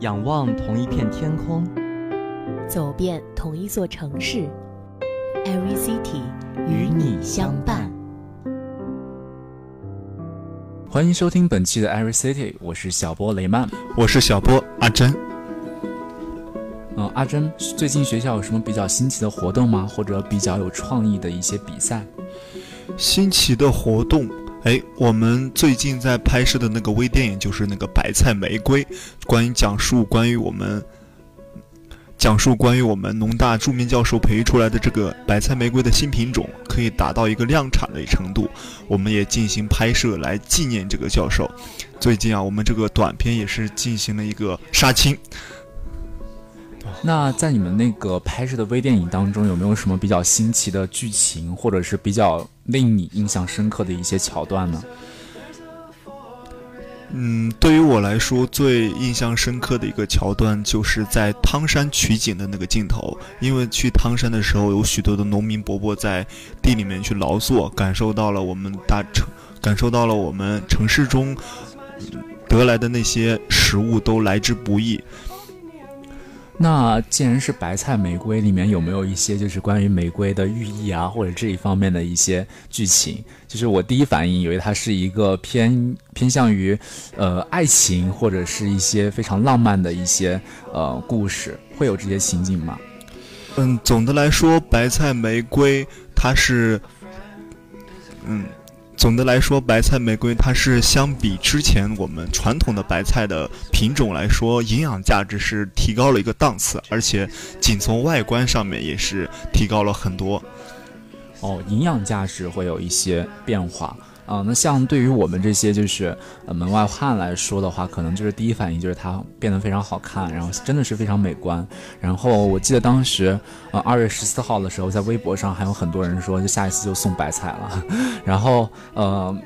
仰望同一片天空，走遍同一座城市，Every City 与你相伴。欢迎收听本期的 Every City，我是小波雷曼，我是小波阿珍。嗯，阿珍，最近学校有什么比较新奇的活动吗？或者比较有创意的一些比赛？新奇的活动。哎，我们最近在拍摄的那个微电影就是那个《白菜玫瑰》，关于讲述关于我们讲述关于我们农大著名教授培育出来的这个白菜玫瑰的新品种可以达到一个量产的程度，我们也进行拍摄来纪念这个教授。最近啊，我们这个短片也是进行了一个杀青。那在你们那个拍摄的微电影当中，有没有什么比较新奇的剧情，或者是比较令你印象深刻的一些桥段呢？嗯，对于我来说，最印象深刻的一个桥段，就是在汤山取景的那个镜头。因为去汤山的时候，有许多的农民伯伯在地里面去劳作，感受到了我们大城，感受到了我们城市中得来的那些食物都来之不易。那既然是白菜玫瑰，里面有没有一些就是关于玫瑰的寓意啊，或者这一方面的一些剧情？就是我第一反应以为它是一个偏偏向于，呃，爱情或者是一些非常浪漫的一些呃故事，会有这些情景吗？嗯，总的来说，白菜玫瑰它是，嗯。总的来说，白菜玫瑰它是相比之前我们传统的白菜的品种来说，营养价值是提高了一个档次，而且仅从外观上面也是提高了很多。哦，营养价值会有一些变化。啊，那像对于我们这些就是呃门外汉来说的话，可能就是第一反应就是它变得非常好看，然后真的是非常美观。然后我记得当时呃二月十四号的时候，在微博上还有很多人说，就下一次就送白菜了。然后呃。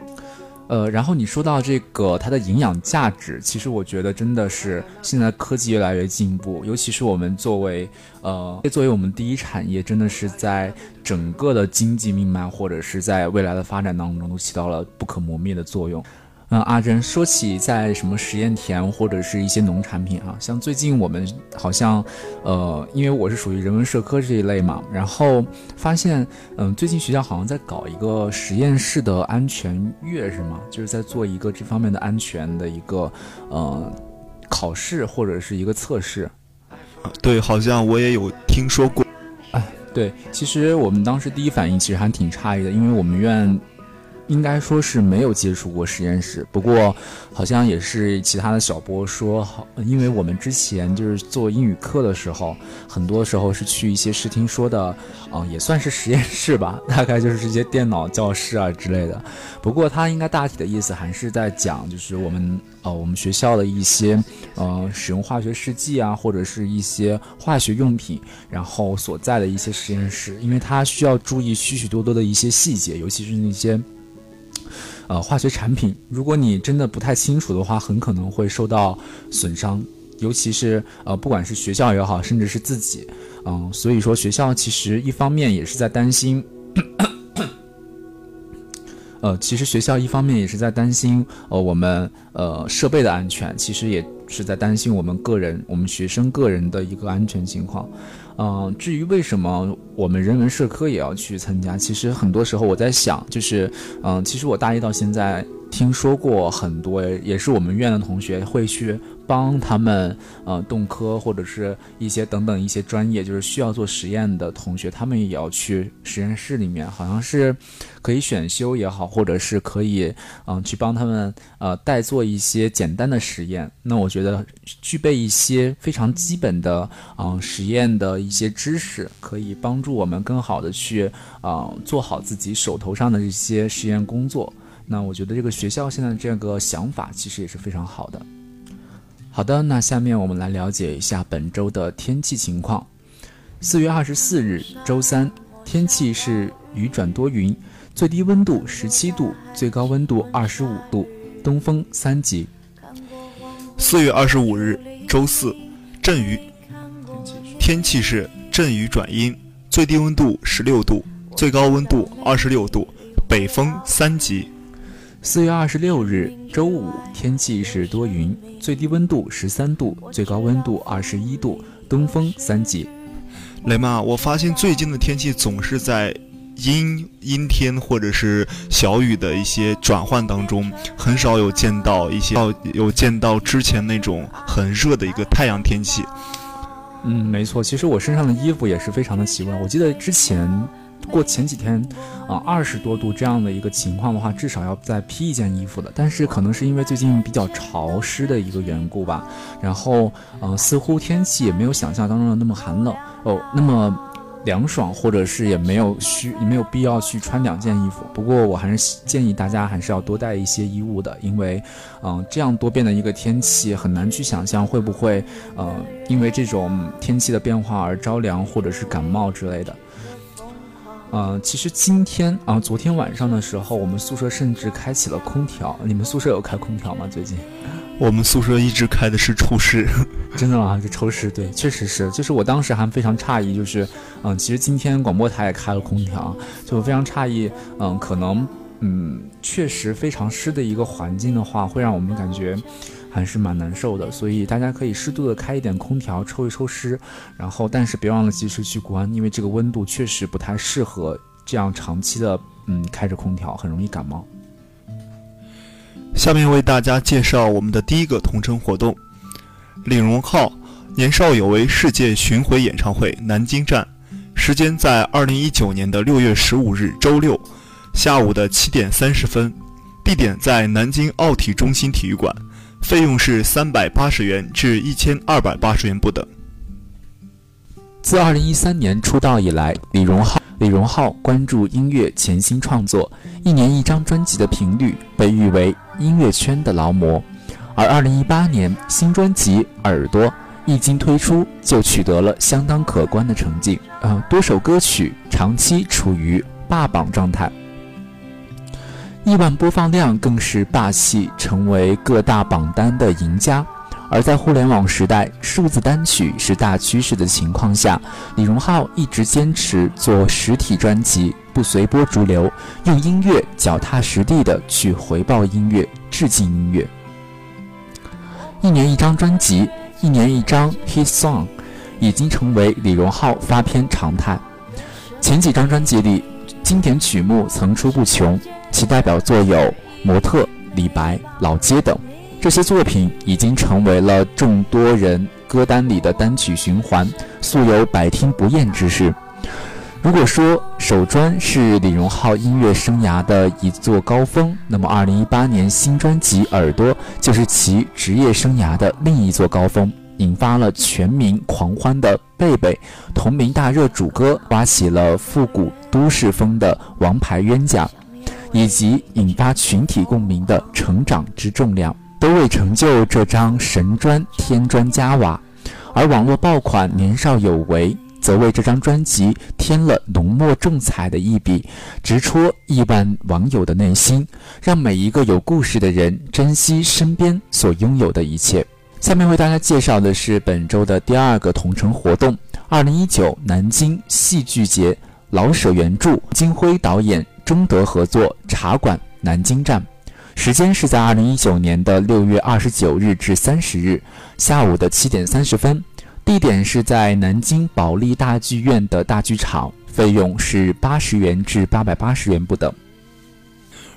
呃，然后你说到这个它的营养价值，其实我觉得真的是现在科技越来越进步，尤其是我们作为呃作为我们第一产业，真的是在整个的经济命脉或者是在未来的发展当中都起到了不可磨灭的作用。那阿珍说起在什么实验田或者是一些农产品啊，像最近我们好像，呃，因为我是属于人文社科这一类嘛，然后发现，嗯，最近学校好像在搞一个实验室的安全月是吗？就是在做一个这方面的安全的一个，呃，考试或者是一个测试。对，好像我也有听说过。哎，对，其实我们当时第一反应其实还挺诧异的，因为我们院。应该说是没有接触过实验室，不过好像也是其他的小波说，因为我们之前就是做英语课的时候，很多时候是去一些视听说的，啊，也算是实验室吧，大概就是这些电脑教室啊之类的。不过他应该大体的意思还是在讲，就是我们呃我们学校的一些呃使用化学试剂啊，或者是一些化学用品，然后所在的一些实验室，因为它需要注意许许多多的一些细节，尤其是那些。呃，化学产品，如果你真的不太清楚的话，很可能会受到损伤，尤其是呃，不管是学校也好，甚至是自己，嗯，所以说学校其实一方面也是在担心，呃，其实学校一方面也是在担心，呃，我们呃设备的安全，其实也是在担心我们个人，我们学生个人的一个安全情况。嗯，至于为什么我们人文社科也要去参加，其实很多时候我在想，就是，嗯，其实我大一到现在听说过很多，也是我们院的同学会去。帮他们呃动科或者是一些等等一些专业，就是需要做实验的同学，他们也要去实验室里面，好像是可以选修也好，或者是可以嗯去帮他们呃代做一些简单的实验。那我觉觉得具备一些非常基本的嗯实验的一些知识，可以帮助我们更好的去啊做好自己手头上的这些实验工作。那我觉得这个学校现在这个想法其实也是非常好的。好的，那下面我们来了解一下本周的天气情况。四月二十四日，周三，天气是雨转多云，最低温度十七度，最高温度二十五度，东风三级。四月二十五日，周四，阵雨，天气是阵雨转阴，最低温度十六度，最高温度二十六度，北风三级。四月二十六日，周五，天气是多云，最低温度十三度，最高温度二十一度，东风三级。雷妈，我发现最近的天气总是在阴阴天或者是小雨的一些转换当中，很少有见到一些有见到之前那种很热的一个太阳天气。嗯，没错，其实我身上的衣服也是非常的奇怪。我记得之前。过前几天，啊，二十多度这样的一个情况的话，至少要再披一件衣服的。但是可能是因为最近比较潮湿的一个缘故吧，然后，呃，似乎天气也没有想象当中的那么寒冷哦，那么凉爽，或者是也没有需也没有必要去穿两件衣服。不过我还是建议大家还是要多带一些衣物的，因为，嗯，这样多变的一个天气很难去想象会不会，呃，因为这种天气的变化而着凉或者是感冒之类的。呃，其实今天啊，昨天晚上的时候，我们宿舍甚至开启了空调。你们宿舍有开空调吗？最近？我们宿舍一直开的是抽湿，真的吗？就抽湿，对，确实是。就是我当时还非常诧异，就是，嗯，其实今天广播台也开了空调，就非常诧异。嗯，可能，嗯，确实非常湿的一个环境的话，会让我们感觉。还是蛮难受的，所以大家可以适度的开一点空调，抽一抽湿，然后但是别忘了及时去关，因为这个温度确实不太适合这样长期的，嗯，开着空调很容易感冒。下面为大家介绍我们的第一个同城活动：李荣浩年少有为世界巡回演唱会南京站，时间在二零一九年的六月十五日周六下午的七点三十分，地点在南京奥体中心体育馆。费用是三百八十元至一千二百八十元不等。自二零一三年出道以来，李荣浩李荣浩关注音乐潜心创作，一年一张专辑的频率被誉为音乐圈的劳模。而二零一八年新专辑《耳朵》一经推出，就取得了相当可观的成绩，呃，多首歌曲长期处于霸榜状态。亿万播放量更是霸气，成为各大榜单的赢家。而在互联网时代，数字单曲是大趋势的情况下，李荣浩一直坚持做实体专辑，不随波逐流，用音乐脚踏实地的去回报音乐，致敬音乐。一年一张专辑，一年一张 hit song，已经成为李荣浩发片常态。前几张专辑里，经典曲目层出不穷。其代表作有《模特》《李白》《老街》等，这些作品已经成为了众多人歌单里的单曲循环，素有百听不厌之势。如果说首专是李荣浩音乐生涯的一座高峰，那么2018年新专辑《耳朵》就是其职业生涯的另一座高峰，引发了全民狂欢的《贝贝》同名大热主歌，刮起了复古都市风的《王牌冤家》。以及引发群体共鸣的成长之重量，都为成就这张神专添砖加瓦；而网络爆款《年少有为》则为这张专辑添了浓墨重彩的一笔，直戳亿万网友的内心，让每一个有故事的人珍惜身边所拥有的一切。下面为大家介绍的是本周的第二个同城活动——二零一九南京戏剧节，老舍原著，金辉导演。中德合作茶馆南京站，时间是在二零一九年的六月二十九日至三十日下午的七点三十分，地点是在南京保利大剧院的大剧场，费用是八十元至八百八十元不等。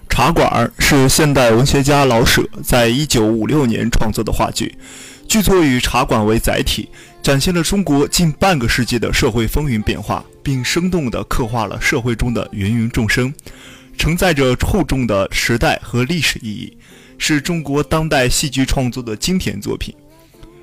茶馆是现代文学家老舍在一九五六年创作的话剧，剧作以茶馆为载体，展现了中国近半个世纪的社会风云变化。并生动地刻画了社会中的芸芸众生，承载着厚重的时代和历史意义，是中国当代戏剧创作的经典作品。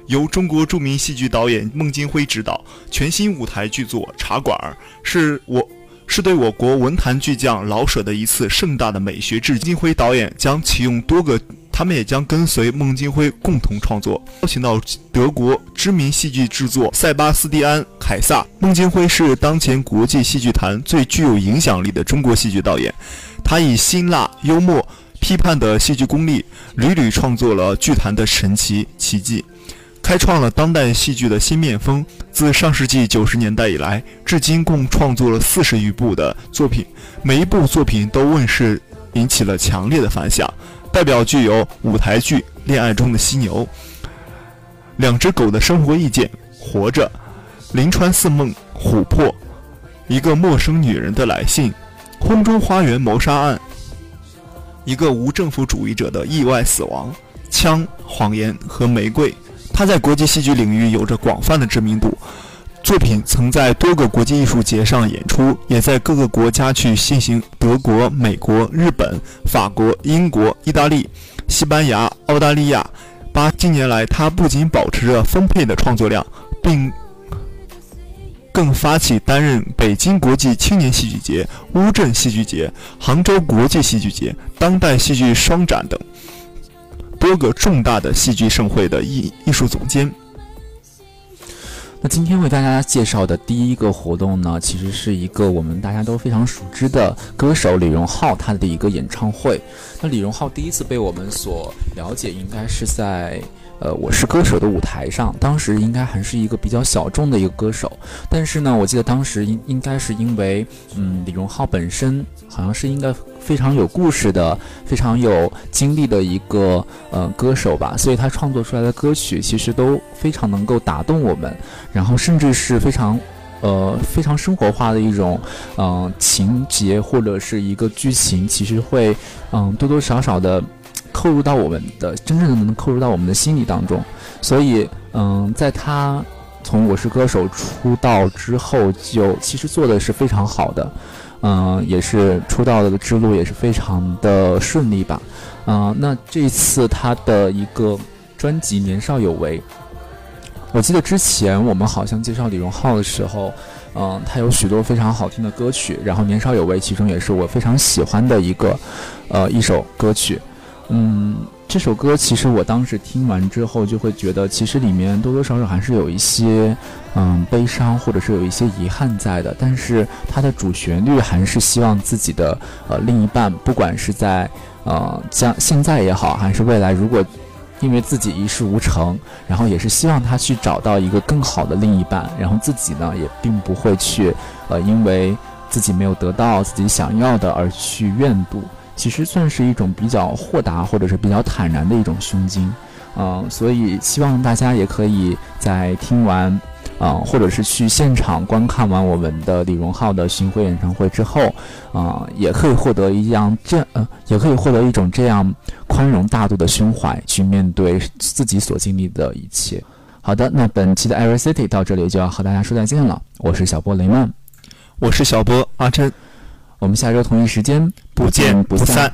由中国著名戏剧导演孟京辉执导，全新舞台剧作《茶馆》，是我是对我国文坛巨匠老舍的一次盛大的美学致敬。孟京辉导演将启用多个。他们也将跟随孟京辉共同创作，邀请到德国知名戏剧制作塞巴斯蒂安·凯撒。孟京辉是当前国际戏剧坛最具有影响力的中国戏剧导演，他以辛辣、幽默、批判的戏剧功力，屡屡创作了剧坛的神奇奇迹，开创了当代戏剧的新面风。自上世纪九十年代以来，至今共创作了四十余部的作品，每一部作品都问世。引起了强烈的反响。代表剧有舞台剧《恋爱中的犀牛》、两只狗的生活意见、活着、临川四梦、琥珀、一个陌生女人的来信、空中花园谋杀案、一个无政府主义者的意外死亡、枪、谎言和玫瑰。他在国际戏剧领域有着广泛的知名度。作品曾在多个国际艺术节上演出，也在各个国家去进行德国、美国、日本、法国、英国、意大利、西班牙、澳大利亚。八近年来，他不仅保持着丰沛的创作量，并更发起担任北京国际青年戏剧节、乌镇戏剧节、杭州国际戏剧节、当代戏剧双展等多个重大的戏剧盛会的艺艺术总监。那今天为大家介绍的第一个活动呢，其实是一个我们大家都非常熟知的歌手李荣浩他的一个演唱会。那李荣浩第一次被我们所了解，应该是在。呃，我是歌手的舞台上，当时应该还是一个比较小众的一个歌手，但是呢，我记得当时应应该是因为，嗯，李荣浩本身好像是应该非常有故事的、非常有经历的一个呃歌手吧，所以他创作出来的歌曲其实都非常能够打动我们，然后甚至是非常，呃，非常生活化的一种，嗯，情节或者是一个剧情，其实会，嗯，多多少少的。扣入到我们的真正的能扣入到我们的心理当中，所以嗯，在他从我是歌手出道之后，就其实做的是非常好的，嗯，也是出道的之路也是非常的顺利吧，嗯，那这次他的一个专辑《年少有为》，我记得之前我们好像介绍李荣浩的时候，嗯，他有许多非常好听的歌曲，然后《年少有为》其中也是我非常喜欢的一个呃一首歌曲。嗯，这首歌其实我当时听完之后，就会觉得其实里面多多少少还是有一些嗯悲伤，或者是有一些遗憾在的。但是它的主旋律还是希望自己的呃另一半，不管是在呃将现在也好，还是未来，如果因为自己一事无成，然后也是希望他去找到一个更好的另一半，然后自己呢也并不会去呃因为自己没有得到自己想要的而去怨妒。其实算是一种比较豁达或者是比较坦然的一种胸襟，嗯，所以希望大家也可以在听完，嗯，或者是去现场观看完我们的李荣浩的巡回演唱会之后，啊，也可以获得一样这，呃，也可以获得一种这样宽容大度的胸怀去面对自己所经历的一切。好的，那本期的 Every City 到这里就要和大家说再见了。我是小波雷曼，我是小波阿珍。我们下周同一时间不见不散。